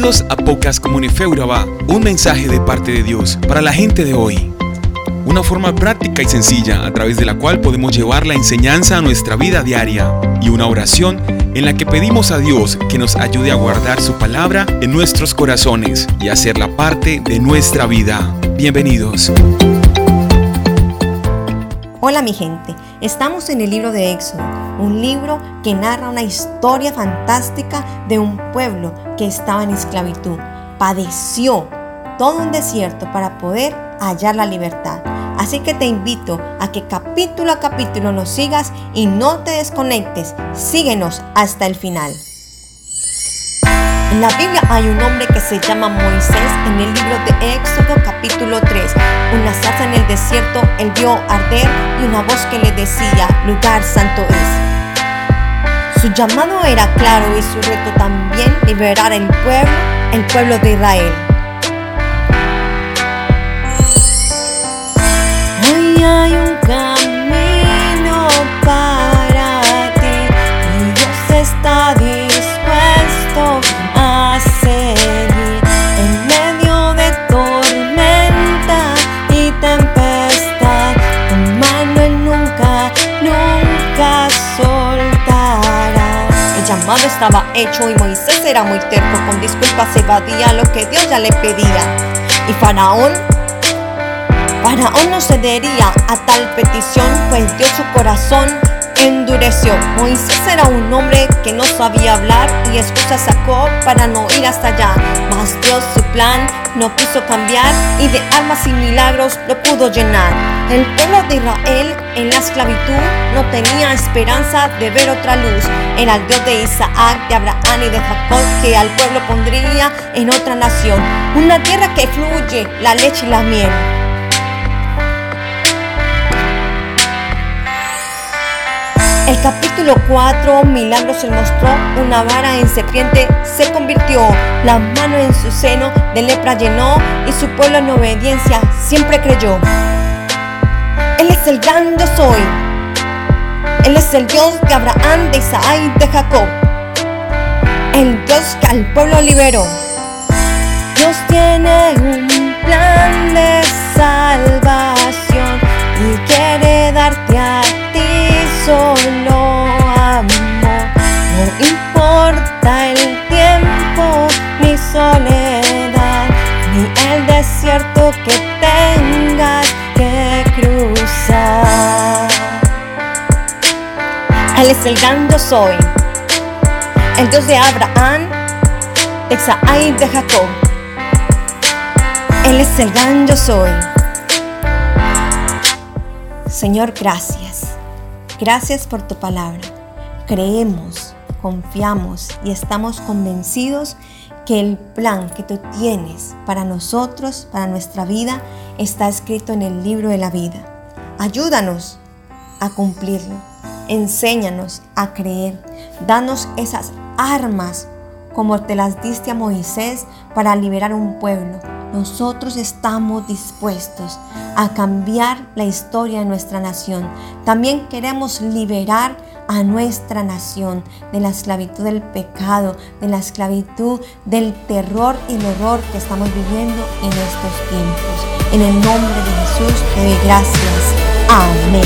Bienvenidos a Pocas Comunifeuraba, un mensaje de parte de Dios para la gente de hoy. Una forma práctica y sencilla a través de la cual podemos llevar la enseñanza a nuestra vida diaria y una oración en la que pedimos a Dios que nos ayude a guardar su palabra en nuestros corazones y hacerla parte de nuestra vida. Bienvenidos. Hola mi gente, estamos en el libro de Éxodo, un libro que narra una historia fantástica de un pueblo que estaba en esclavitud. Padeció todo un desierto para poder hallar la libertad. Así que te invito a que capítulo a capítulo nos sigas y no te desconectes. Síguenos hasta el final. En la Biblia hay un hombre que se llama Moisés en el libro de Éxodo capítulo 3. Una zarza en el desierto él vio arder y una voz que le decía, lugar santo es. Su llamado era claro y su reto también liberar el pueblo, el pueblo de Israel. Estaba hecho y Moisés era muy terco, con disculpas evadía lo que Dios ya le pedía. Y Faraón Faraón no cedería a tal petición, pues Dios su corazón endureció. Moisés era un hombre que no sabía hablar y excusa sacó para no ir hasta allá. Mas Dios su plan no quiso cambiar y de armas y milagros lo pudo llenar. El pueblo de Israel en la esclavitud no tenía esperanza de ver otra luz. Era el Dios de Isaac, de Abraham y de Jacob que al pueblo pondría en otra nación. Una tierra que fluye la leche y la miel. El capítulo 4, Milagros se mostró, una vara en serpiente se convirtió, la mano en su seno de lepra llenó y su pueblo en obediencia siempre creyó. Él es el gran yo soy, Él es el Dios de Abraham, de Isaac y de Jacob, el Dios que al pueblo liberó. Dios tiene un plan de salvación y quiere darte a ti solo amor. No importa el tiempo ni soledad, ni el desierto que Él el gran yo soy, el Dios de Abraham, de Isaac de Jacob. Él es el gran yo soy. Señor, gracias. Gracias por tu palabra. Creemos, confiamos y estamos convencidos que el plan que tú tienes para nosotros, para nuestra vida, está escrito en el libro de la vida. Ayúdanos a cumplirlo. Enséñanos a creer. Danos esas armas como te las diste a Moisés para liberar un pueblo. Nosotros estamos dispuestos a cambiar la historia de nuestra nación. También queremos liberar a nuestra nación de la esclavitud del pecado, de la esclavitud del terror y el horror que estamos viviendo en estos tiempos. En el nombre de Jesús te doy gracias. Amén.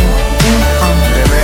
Amén.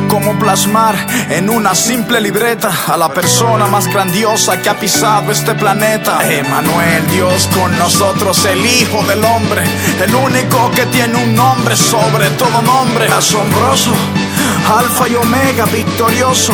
Cómo plasmar en una simple libreta a la persona más grandiosa que ha pisado este planeta. Emanuel, Dios con nosotros, el Hijo del Hombre, el único que tiene un nombre sobre todo nombre. Asombroso, Alfa y Omega, victorioso.